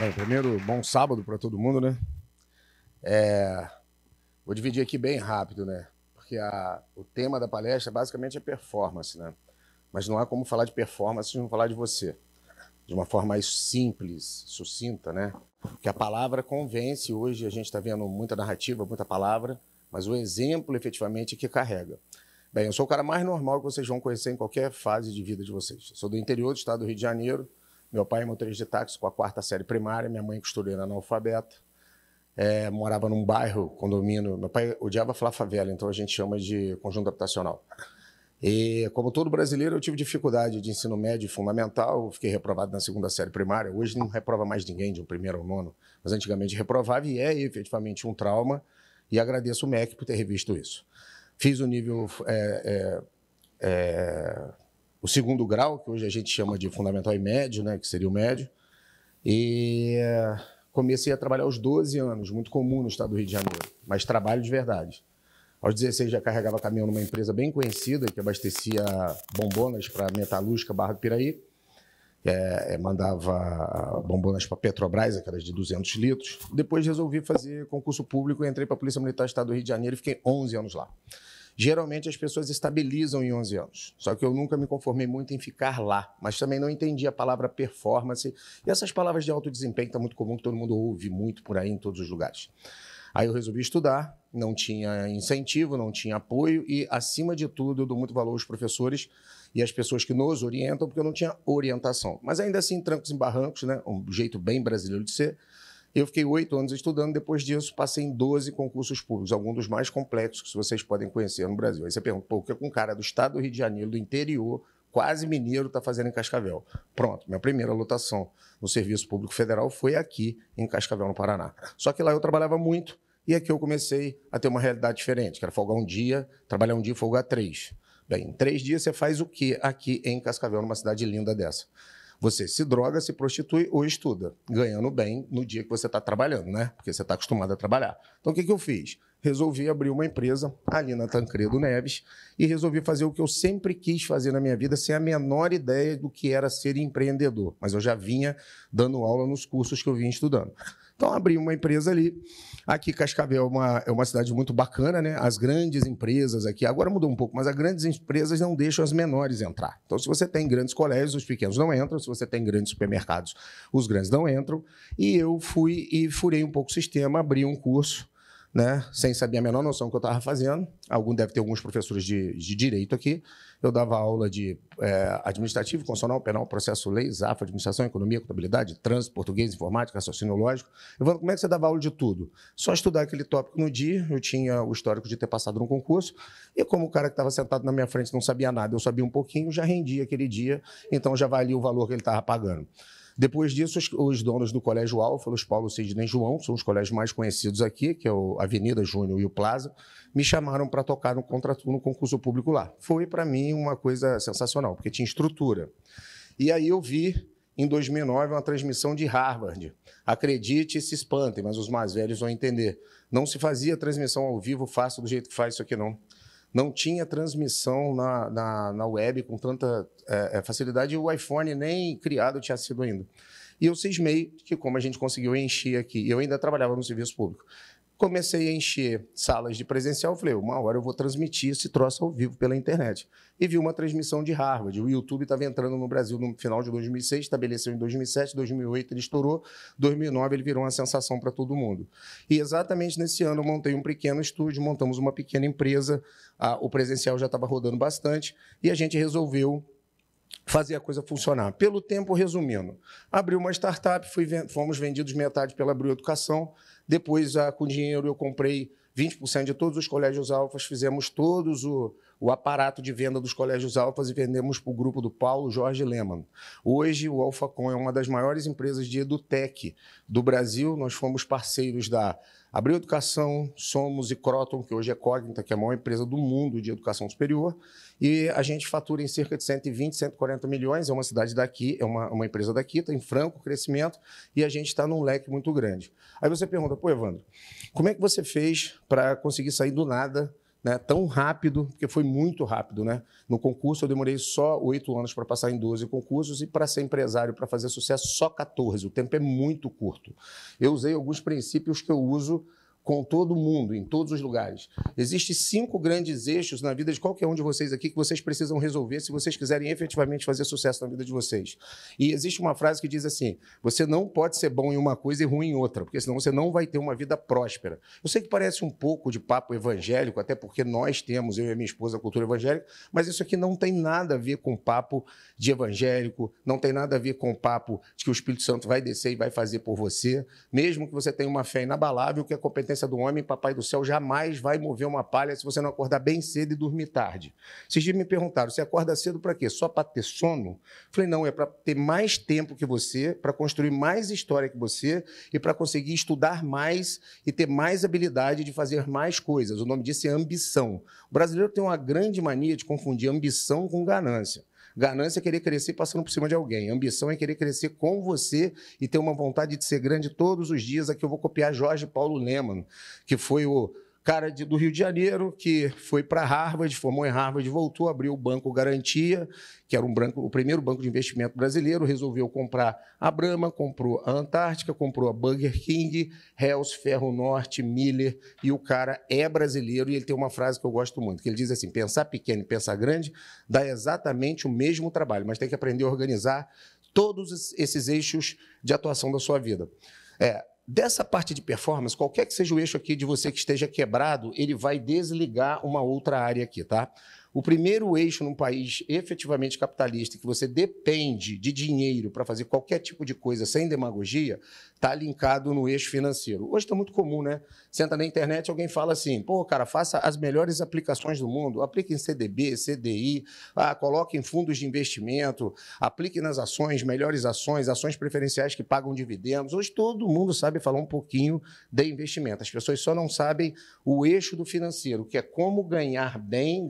Bem, primeiro, bom sábado para todo mundo, né? É, vou dividir aqui bem rápido, né? Porque a, o tema da palestra basicamente é performance, né? Mas não há como falar de performance se não falar de você. De uma forma mais simples, sucinta, né? Porque a palavra convence. Hoje a gente está vendo muita narrativa, muita palavra, mas o exemplo efetivamente é que carrega. Bem, eu sou o cara mais normal que vocês vão conhecer em qualquer fase de vida de vocês. Sou do interior do estado do Rio de Janeiro, meu pai é motorista de táxi com a quarta série primária, minha mãe costureira analfabeta. É, morava num bairro, condomínio. Meu pai odiava falar favela, então a gente chama de conjunto habitacional. E, como todo brasileiro, eu tive dificuldade de ensino médio fundamental. Fiquei reprovado na segunda série primária. Hoje não reprova mais ninguém de um primeiro ao nono, mas antigamente reprovava e é efetivamente um trauma. E agradeço o MEC por ter revisto isso. Fiz o nível é, é, é o segundo grau, que hoje a gente chama de fundamental e médio, né, que seria o médio. E eh, comecei a trabalhar aos 12 anos, muito comum no estado do Rio de Janeiro, mas trabalho de verdade. Aos 16 já carregava caminhão numa empresa bem conhecida que abastecia bombonas para metalúrgica Barra do Piraí. É, mandava bombonas para Petrobras, aquelas de 200 litros. Depois resolvi fazer concurso público, entrei para a Polícia Militar do Estado do Rio de Janeiro e fiquei 11 anos lá. Geralmente as pessoas estabilizam em 11 anos. Só que eu nunca me conformei muito em ficar lá, mas também não entendi a palavra performance. E essas palavras de alto desempenho estão tá muito comum, que todo mundo ouve muito por aí em todos os lugares. Aí eu resolvi estudar, não tinha incentivo, não tinha apoio e, acima de tudo, eu dou muito valor aos professores e às pessoas que nos orientam, porque eu não tinha orientação. Mas ainda assim, trancos e barrancos, né? um jeito bem brasileiro de ser, eu fiquei oito anos estudando, depois disso passei em 12 concursos públicos, alguns dos mais complexos que vocês podem conhecer no Brasil. Aí você pergunta, pô, o que um cara do estado do Rio de Janeiro, do interior, quase mineiro, está fazendo em Cascavel? Pronto, minha primeira lotação no Serviço Público Federal foi aqui em Cascavel, no Paraná. Só que lá eu trabalhava muito e aqui eu comecei a ter uma realidade diferente, que era folgar um dia, trabalhar um dia e folgar três. Bem, em três dias você faz o quê aqui em Cascavel, numa cidade linda dessa? Você se droga, se prostitui ou estuda, ganhando bem no dia que você está trabalhando, né? Porque você está acostumado a trabalhar. Então, o que, que eu fiz? Resolvi abrir uma empresa ali na Tancredo Neves e resolvi fazer o que eu sempre quis fazer na minha vida, sem a menor ideia do que era ser empreendedor. Mas eu já vinha dando aula nos cursos que eu vinha estudando. Então, abri uma empresa ali. Aqui, Cascavel é uma, é uma cidade muito bacana, né? As grandes empresas aqui, agora mudou um pouco, mas as grandes empresas não deixam as menores entrar. Então, se você tem grandes colégios, os pequenos não entram. Se você tem grandes supermercados, os grandes não entram. E eu fui e furei um pouco o sistema, abri um curso né, sem saber a menor noção do que eu estava fazendo. Algum deve ter alguns professores de, de direito aqui. Eu dava aula de é, administrativo, constitucional, penal, processo, lei, ZAF, administração, economia, contabilidade, trânsito, português, informática, raciocínio lógico. Falei, como é que você dava aula de tudo? Só estudar aquele tópico no dia, eu tinha o histórico de ter passado no concurso, e como o cara que estava sentado na minha frente não sabia nada, eu sabia um pouquinho, já rendia aquele dia, então já valia o valor que ele estava pagando. Depois disso, os, os donos do Colégio Alfa, os Paulo Sidney João, são os colégios mais conhecidos aqui, que é o Avenida Júnior e o Plaza, me chamaram para tocar no contrato no concurso público lá. Foi para mim uma coisa sensacional, porque tinha estrutura. E aí eu vi em 2009 uma transmissão de Harvard. Acredite e se espantem, mas os mais velhos vão entender. Não se fazia transmissão ao vivo fácil do jeito que faz isso aqui não não tinha transmissão na, na, na web com tanta é, é, facilidade e o iPhone nem criado tinha sido ainda. E eu cismei que, como a gente conseguiu encher aqui, eu ainda trabalhava no serviço público, comecei a encher salas de presencial. Falei, uma hora eu vou transmitir esse troço ao vivo pela internet. E vi uma transmissão de Harvard. O YouTube estava entrando no Brasil no final de 2006, estabeleceu em 2007, 2008 ele estourou, 2009 ele virou uma sensação para todo mundo. E exatamente nesse ano eu montei um pequeno estúdio, montamos uma pequena empresa, o presencial já estava rodando bastante, e a gente resolveu fazer a coisa funcionar. Pelo tempo, resumindo, abriu uma startup, fui, fomos vendidos metade pela Abril Educação, depois, ah, com dinheiro, eu comprei 20% de todos os colégios alfas, fizemos todos o, o aparato de venda dos colégios alfas e vendemos para o grupo do Paulo Jorge Lehmann. Hoje, o Alfacom é uma das maiores empresas de edutech do Brasil. Nós fomos parceiros da Abril Educação, Somos e Croton, que hoje é Cognita, que é a maior empresa do mundo de educação superior. E a gente fatura em cerca de 120, 140 milhões. É uma cidade daqui, é uma, uma empresa daqui, está em franco crescimento e a gente está num leque muito grande. Aí você pergunta, pô, Evandro, como é que você fez para conseguir sair do nada né, tão rápido, porque foi muito rápido. Né? No concurso, eu demorei só oito anos para passar em 12 concursos e para ser empresário, para fazer sucesso, só 14. O tempo é muito curto. Eu usei alguns princípios que eu uso com todo mundo, em todos os lugares. Existem cinco grandes eixos na vida de qualquer um de vocês aqui que vocês precisam resolver se vocês quiserem efetivamente fazer sucesso na vida de vocês. E existe uma frase que diz assim: você não pode ser bom em uma coisa e ruim em outra, porque senão você não vai ter uma vida próspera. Eu sei que parece um pouco de papo evangélico, até porque nós temos, eu e minha esposa, a cultura evangélica, mas isso aqui não tem nada a ver com papo de evangélico, não tem nada a ver com papo de que o Espírito Santo vai descer e vai fazer por você, mesmo que você tenha uma fé inabalável, que a competência competência do homem, papai do céu jamais vai mover uma palha se você não acordar bem cedo e dormir tarde. Dias me perguntaram, você acorda cedo para quê? Só para ter sono? Falei, não, é para ter mais tempo que você, para construir mais história que você e para conseguir estudar mais e ter mais habilidade de fazer mais coisas. O nome disso é ambição. O brasileiro tem uma grande mania de confundir ambição com ganância. Ganância é querer crescer passando por cima de alguém. Ambição é querer crescer com você e ter uma vontade de ser grande todos os dias. Aqui eu vou copiar Jorge Paulo Leman, que foi o cara de, do Rio de Janeiro que foi para Harvard, formou em Harvard, voltou, abriu o Banco Garantia, que era um banco, o primeiro banco de investimento brasileiro, resolveu comprar a Brahma, comprou a Antártica, comprou a Burger King, Hells, Ferro Norte, Miller, e o cara é brasileiro e ele tem uma frase que eu gosto muito, que ele diz assim, pensar pequeno e pensar grande dá exatamente o mesmo trabalho, mas tem que aprender a organizar todos esses eixos de atuação da sua vida. É, Dessa parte de performance, qualquer que seja o eixo aqui de você que esteja quebrado, ele vai desligar uma outra área aqui, tá? O primeiro eixo num país efetivamente capitalista, que você depende de dinheiro para fazer qualquer tipo de coisa sem demagogia, está linkado no eixo financeiro. Hoje está muito comum, né? Senta na internet alguém fala assim: pô, cara, faça as melhores aplicações do mundo, aplique em CDB, CDI, ah, coloque em fundos de investimento, aplique nas ações, melhores ações, ações preferenciais que pagam dividendos. Hoje todo mundo sabe falar um pouquinho de investimento. As pessoas só não sabem o eixo do financeiro, que é como ganhar bem,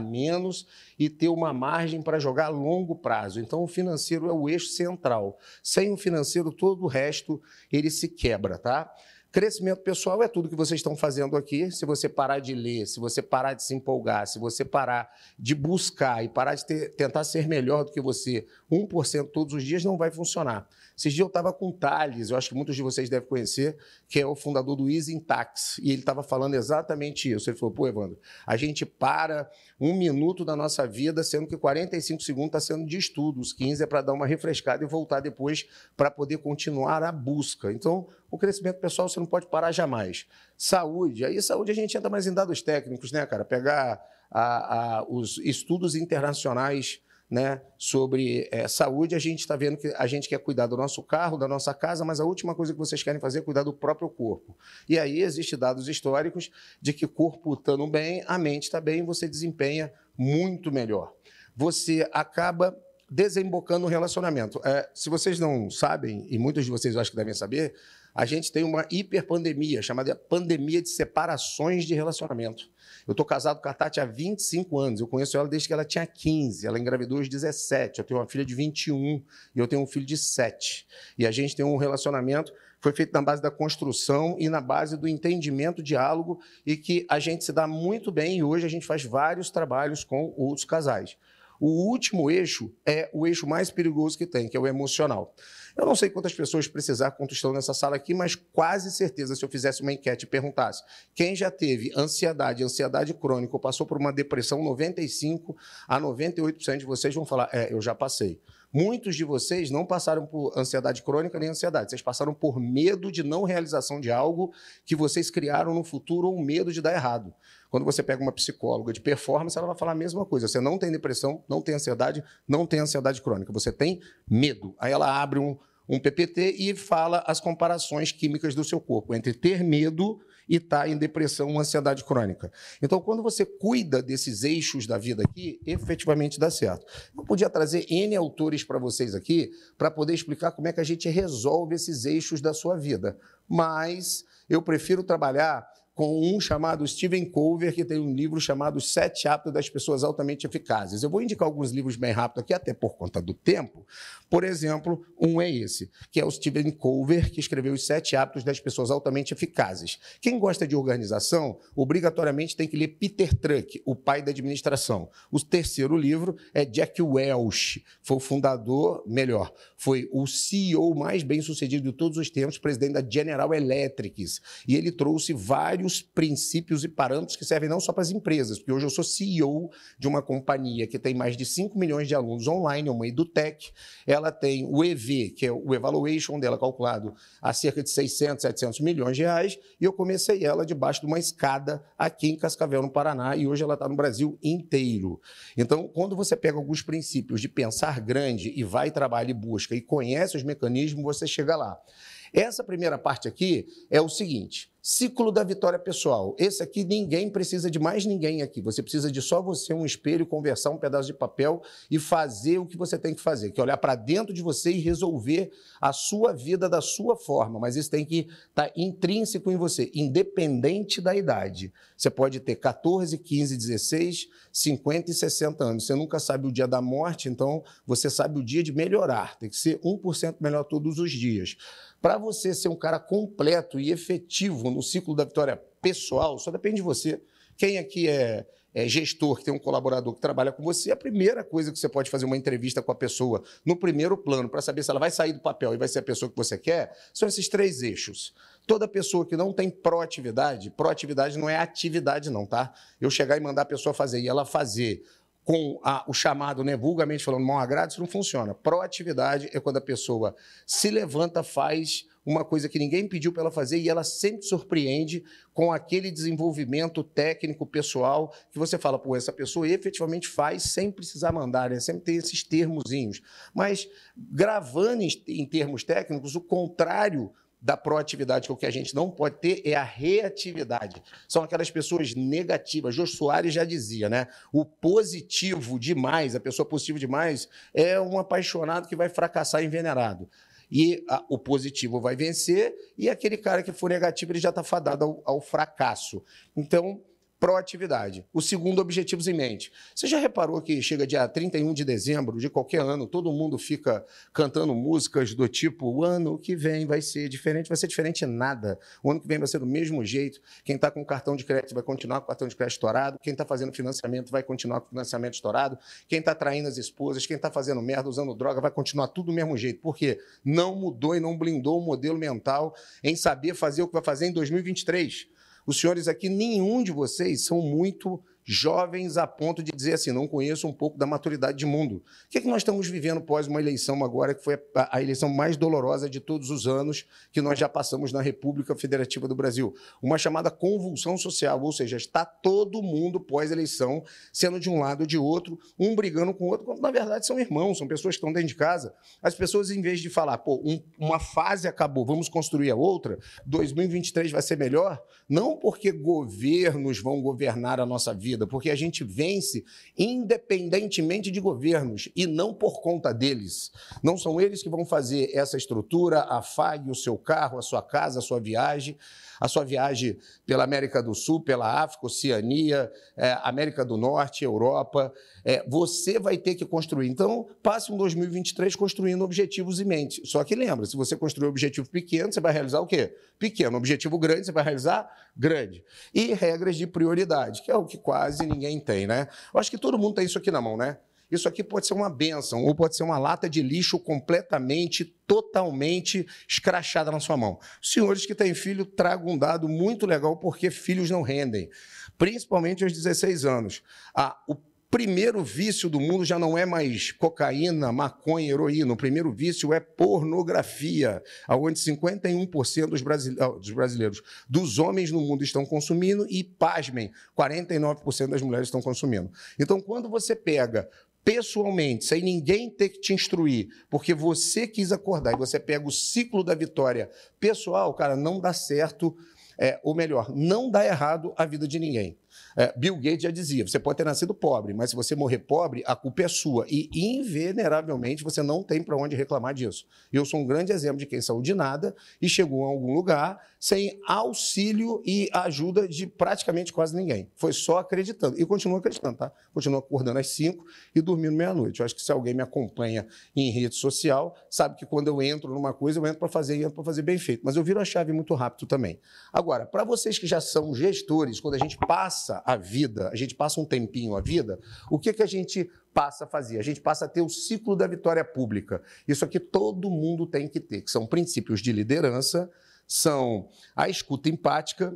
menos e ter uma margem para jogar a longo prazo. Então, o financeiro é o eixo central. Sem o financeiro, todo o resto ele se quebra, tá? Crescimento pessoal é tudo que vocês estão fazendo aqui. Se você parar de ler, se você parar de se empolgar, se você parar de buscar e parar de ter, tentar ser melhor do que você 1% todos os dias, não vai funcionar. Esses dias eu estava com o Thales, eu acho que muitos de vocês devem conhecer, que é o fundador do Easy Tax, e ele estava falando exatamente isso. Ele falou, pô, Evandro, a gente para um minuto da nossa vida, sendo que 45 segundos está sendo de estudo, os 15 é para dar uma refrescada e voltar depois para poder continuar a busca. Então, o crescimento pessoal você não pode parar jamais. Saúde, aí saúde a gente entra mais em dados técnicos, né, cara? Pegar a, a, os estudos internacionais né, sobre é, saúde, a gente está vendo que a gente quer cuidar do nosso carro, da nossa casa, mas a última coisa que vocês querem fazer é cuidar do próprio corpo. E aí existem dados históricos de que corpo estando bem, a mente está bem, você desempenha muito melhor. Você acaba desembocando no relacionamento. É, se vocês não sabem, e muitos de vocês eu acho que devem saber, a gente tem uma hiperpandemia, chamada pandemia de separações de relacionamento. Eu estou casado com a Tati há 25 anos. Eu conheço ela desde que ela tinha 15. Ela engravidou aos 17. Eu tenho uma filha de 21 e eu tenho um filho de 7. E a gente tem um relacionamento foi feito na base da construção e na base do entendimento, diálogo, e que a gente se dá muito bem e hoje a gente faz vários trabalhos com outros casais. O último eixo é o eixo mais perigoso que tem, que é o emocional. Eu não sei quantas pessoas precisar, quantos estão nessa sala aqui, mas quase certeza, se eu fizesse uma enquete e perguntasse quem já teve ansiedade, ansiedade crônica ou passou por uma depressão, 95 a 98% de vocês vão falar: é, eu já passei. Muitos de vocês não passaram por ansiedade crônica nem ansiedade, vocês passaram por medo de não realização de algo que vocês criaram no futuro ou medo de dar errado. Quando você pega uma psicóloga de performance, ela vai falar a mesma coisa. Você não tem depressão, não tem ansiedade, não tem ansiedade crônica. Você tem medo. Aí ela abre um, um PPT e fala as comparações químicas do seu corpo entre ter medo e estar tá em depressão ou ansiedade crônica. Então, quando você cuida desses eixos da vida aqui, efetivamente dá certo. Eu podia trazer N autores para vocês aqui para poder explicar como é que a gente resolve esses eixos da sua vida, mas eu prefiro trabalhar com um chamado Steven Colver, que tem um livro chamado Sete Hábitos das Pessoas Altamente Eficazes. Eu vou indicar alguns livros bem rápido aqui, até por conta do tempo. Por exemplo, um é esse, que é o Steven Colver, que escreveu Os Sete Hábitos das Pessoas Altamente Eficazes. Quem gosta de organização, obrigatoriamente tem que ler Peter Truck, o pai da administração. O terceiro livro é Jack Welch, foi o fundador, melhor, foi o CEO mais bem sucedido de todos os tempos, presidente da General Electric. E ele trouxe vários princípios e parâmetros que servem não só para as empresas, porque hoje eu sou CEO de uma companhia que tem mais de 5 milhões de alunos online, uma EduTech, ela tem o EV, que é o evaluation dela calculado a cerca de 600, 700 milhões de reais, e eu comecei ela debaixo de uma escada aqui em Cascavel, no Paraná, e hoje ela está no Brasil inteiro. Então, quando você pega alguns princípios de pensar grande e vai, trabalha e busca e conhece os mecanismos, você chega lá. Essa primeira parte aqui é o seguinte: Ciclo da vitória pessoal. Esse aqui ninguém precisa de mais ninguém aqui. Você precisa de só você, um espelho, conversar um pedaço de papel e fazer o que você tem que fazer, que é olhar para dentro de você e resolver a sua vida da sua forma. Mas isso tem que estar tá intrínseco em você, independente da idade. Você pode ter 14, 15, 16, 50 e 60 anos. Você nunca sabe o dia da morte, então você sabe o dia de melhorar. Tem que ser 1% melhor todos os dias. Para você ser um cara completo e efetivo no ciclo da vitória pessoal, só depende de você. Quem aqui é, é, gestor, que tem um colaborador que trabalha com você, a primeira coisa que você pode fazer uma entrevista com a pessoa no primeiro plano, para saber se ela vai sair do papel e vai ser a pessoa que você quer, são esses três eixos. Toda pessoa que não tem proatividade, proatividade não é atividade, não, tá? Eu chegar e mandar a pessoa fazer e ela fazer com a, o chamado, né, vulgarmente falando, mal agrado, isso não funciona. Proatividade é quando a pessoa se levanta, faz uma coisa que ninguém pediu para ela fazer e ela sempre surpreende com aquele desenvolvimento técnico, pessoal, que você fala, pô, essa pessoa efetivamente faz sem precisar mandar, né? sempre tem esses termozinhos. Mas gravando em, termos técnicos, o contrário da proatividade, que é o que a gente não pode ter é a reatividade. São aquelas pessoas negativas. Jô Soares já dizia, né? O positivo demais, a pessoa positiva demais, é um apaixonado que vai fracassar envenenado. E a, o positivo vai vencer, e aquele cara que for negativo, ele já está fadado ao, ao fracasso. Então, proatividade. O segundo, objetivos em mente. Você já reparou que chega dia 31 de dezembro de qualquer ano, todo mundo fica cantando músicas do tipo: o ano que vem vai ser diferente, vai ser diferente nada. O ano que vem vai ser do mesmo jeito. Quem está com cartão de crédito vai continuar com o cartão de crédito estourado. Quem está fazendo financiamento vai continuar com o financiamento estourado. Quem está traindo as esposas, quem está fazendo merda, usando droga, vai continuar tudo do mesmo jeito. Por quê? Não mudou e não blindou o modelo mental em saber fazer o que vai fazer em 2023. Os senhores aqui, nenhum de vocês são muito jovens a ponto de dizer assim, não conheço um pouco da maturidade de mundo. O que, é que nós estamos vivendo pós uma eleição agora, que foi a, a eleição mais dolorosa de todos os anos que nós já passamos na República Federativa do Brasil? Uma chamada convulsão social, ou seja, está todo mundo pós-eleição sendo de um lado ou de outro, um brigando com o outro, quando na verdade são irmãos, são pessoas que estão dentro de casa. As pessoas, em vez de falar, pô, um, uma fase acabou, vamos construir a outra, 2023 vai ser melhor, não porque governos vão governar a nossa vida, vida, porque a gente vence independentemente de governos e não por conta deles. Não são eles que vão fazer essa estrutura, afague o seu carro, a sua casa, a sua viagem a sua viagem pela América do Sul, pela África, Oceania, é, América do Norte, Europa. É, você vai ter que construir. Então, passe um 2023 construindo objetivos em mente. Só que lembra, se você construir um objetivo pequeno, você vai realizar o quê? Pequeno. Objetivo grande, você vai realizar grande. E regras de prioridade, que é o que quase ninguém tem, né? Eu acho que todo mundo tem isso aqui na mão, né? Isso aqui pode ser uma benção ou pode ser uma lata de lixo completamente, totalmente escrachada na sua mão. Senhores que têm filho, tragam um dado muito legal porque filhos não rendem, principalmente aos 16 anos. Ah, o primeiro vício do mundo já não é mais cocaína, maconha, heroína. O primeiro vício é pornografia, onde 51% dos brasileiros, dos homens no mundo estão consumindo e, pasmem, 49% das mulheres estão consumindo. Então, quando você pega pessoalmente, sem ninguém ter que te instruir, porque você quis acordar e você pega o ciclo da vitória pessoal, cara, não dá certo, é, ou melhor, não dá errado a vida de ninguém. É, Bill Gates já dizia: você pode ter nascido pobre, mas se você morrer pobre, a culpa é sua. E, inveneravelmente, você não tem para onde reclamar disso. Eu sou um grande exemplo de quem saiu de nada e chegou a algum lugar sem auxílio e ajuda de praticamente quase ninguém. Foi só acreditando. E continua acreditando, tá? Continua acordando às 5 e dormindo meia-noite. Eu acho que se alguém me acompanha em rede social, sabe que quando eu entro numa coisa, eu entro para fazer e entro para fazer bem feito. Mas eu viro a chave muito rápido também. Agora, para vocês que já são gestores, quando a gente passa a vida, a gente passa um tempinho a vida, o que, que a gente passa a fazer? A gente passa a ter o ciclo da vitória pública. Isso aqui todo mundo tem que ter, que são princípios de liderança, são a escuta empática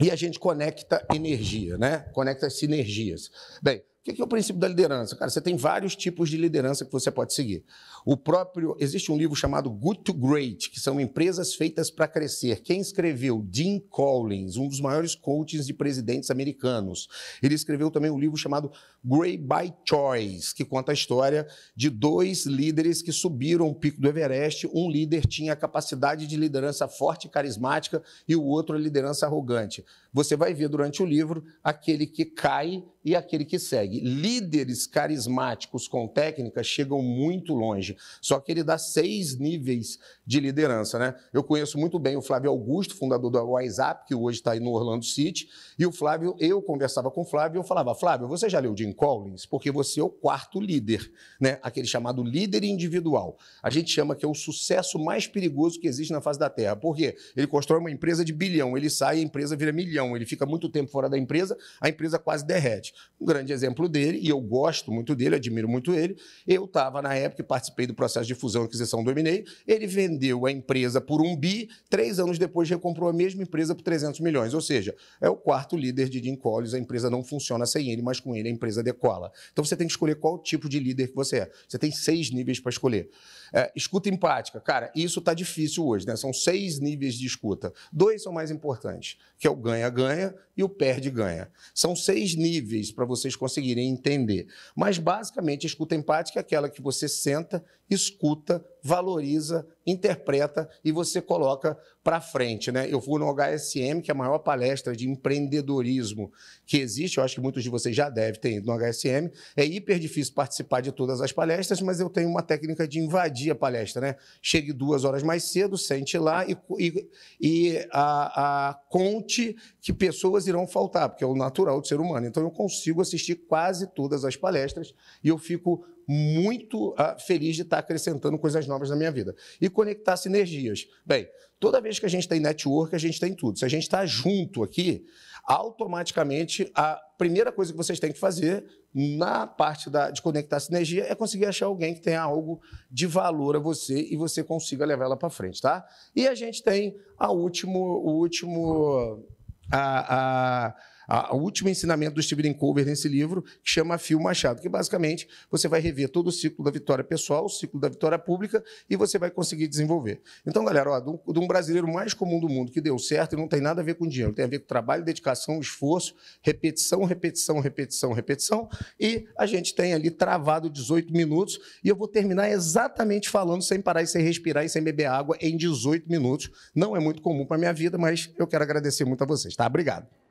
e a gente conecta energia, né? Conecta sinergias. Bem, o que é o princípio da liderança? Cara, você tem vários tipos de liderança que você pode seguir. O próprio existe um livro chamado Good to Great, que são empresas feitas para crescer. Quem escreveu? Jim Collins, um dos maiores coaches de presidentes americanos. Ele escreveu também um livro chamado Great by Choice, que conta a história de dois líderes que subiram o pico do Everest. Um líder tinha a capacidade de liderança forte e carismática e o outro a liderança arrogante. Você vai ver durante o livro aquele que cai e aquele que segue. Líderes carismáticos com técnica chegam muito longe, só que ele dá seis níveis de liderança. Né? Eu conheço muito bem o Flávio Augusto, fundador do WhatsApp, que hoje está aí no Orlando City, e o Flávio, eu conversava com o Flávio e eu falava, Flávio, você já leu Jim Collins? Porque você é o quarto líder, né? aquele chamado líder individual. A gente chama que é o sucesso mais perigoso que existe na face da Terra. Por quê? Ele constrói uma empresa de bilhão, ele sai, a empresa vira milhão, ele fica muito tempo fora da empresa, a empresa quase derrete. Um grande exemplo dele, e eu gosto muito dele, admiro muito ele, eu estava na época e participei do processo de fusão e aquisição do M&A, ele vendeu a empresa por um bi, três anos depois recomprou a mesma empresa por 300 milhões, ou seja, é o quarto líder de Jim Collins, a empresa não funciona sem ele, mas com ele a empresa decola. Então você tem que escolher qual tipo de líder que você é. Você tem seis níveis para escolher. É, escuta empática, cara, isso está difícil hoje, né? São seis níveis de escuta. Dois são mais importantes, que é o ganha-ganha e o perde-ganha. São seis níveis para vocês conseguirem entender. Mas, basicamente, a escuta empática é aquela que você senta, escuta, valoriza, interpreta e você coloca para frente. Né? Eu fui no HSM, que é a maior palestra de empreendedorismo que existe, eu acho que muitos de vocês já devem ter ido no HSM. É hiper difícil participar de todas as palestras, mas eu tenho uma técnica de invadir a palestra. Né? Chegue duas horas mais cedo, sente lá e, e, e a, a, conte que pessoas irão faltar, porque é o natural do ser humano. Então eu consigo assistir quase todas as palestras e eu fico muito uh, feliz de estar acrescentando coisas novas na minha vida. E conectar sinergias. Bem, toda vez que a gente tem network, a gente tem tudo. Se a gente está junto aqui, automaticamente a primeira coisa que vocês têm que fazer na parte da, de conectar sinergia é conseguir achar alguém que tenha algo de valor a você e você consiga levar ela para frente, tá? E a gente tem a último, o último a, a o último ensinamento do Stephen Colbert nesse livro, que chama Fio Machado, que basicamente você vai rever todo o ciclo da vitória pessoal, o ciclo da vitória pública, e você vai conseguir desenvolver. Então, galera, ó, de um brasileiro mais comum do mundo que deu certo e não tem nada a ver com dinheiro, tem a ver com trabalho, dedicação, esforço, repetição, repetição, repetição, repetição, e a gente tem ali travado 18 minutos, e eu vou terminar exatamente falando sem parar e sem respirar e sem beber água em 18 minutos. Não é muito comum para minha vida, mas eu quero agradecer muito a vocês, tá? Obrigado.